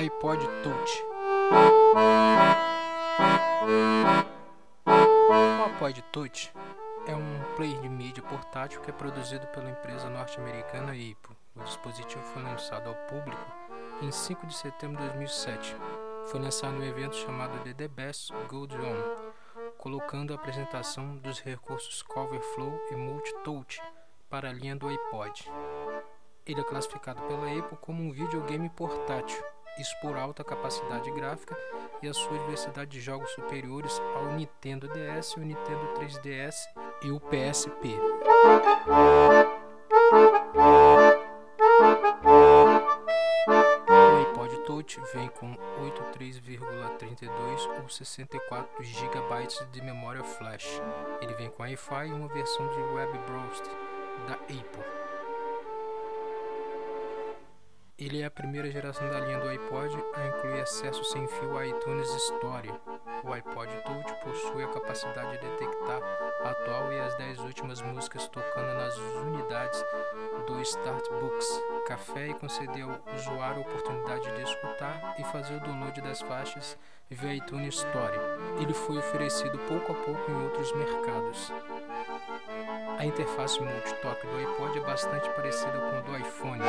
iPod Touch. O iPod Touch é um player de mídia portátil que é produzido pela empresa norte-americana Apple. O dispositivo foi lançado ao público em 5 de setembro de 2007. Foi lançado no evento chamado The The Best Gold On, colocando a apresentação dos recursos Coverflow e Multitouch para a linha do iPod. Ele é classificado pela Apple como um videogame portátil, isso por alta capacidade gráfica e a sua diversidade de jogos superiores ao Nintendo DS, o Nintendo 3DS e o PSP. O iPod Touch vem com 83,32 ou 64 GB de memória flash. Ele vem com Wi-Fi e uma versão de web browser da Apple. Ele é a primeira geração da linha do iPod a incluir acesso sem fio a iTunes Store. O iPod Touch possui a capacidade de detectar a atual e as 10 últimas músicas tocando nas unidades do Startbooks Café e conceder ao usuário a oportunidade de escutar e fazer o download das faixas via iTunes Store. Ele foi oferecido pouco a pouco em outros mercados. A interface multitoque do iPod é bastante parecida com a do iPhone.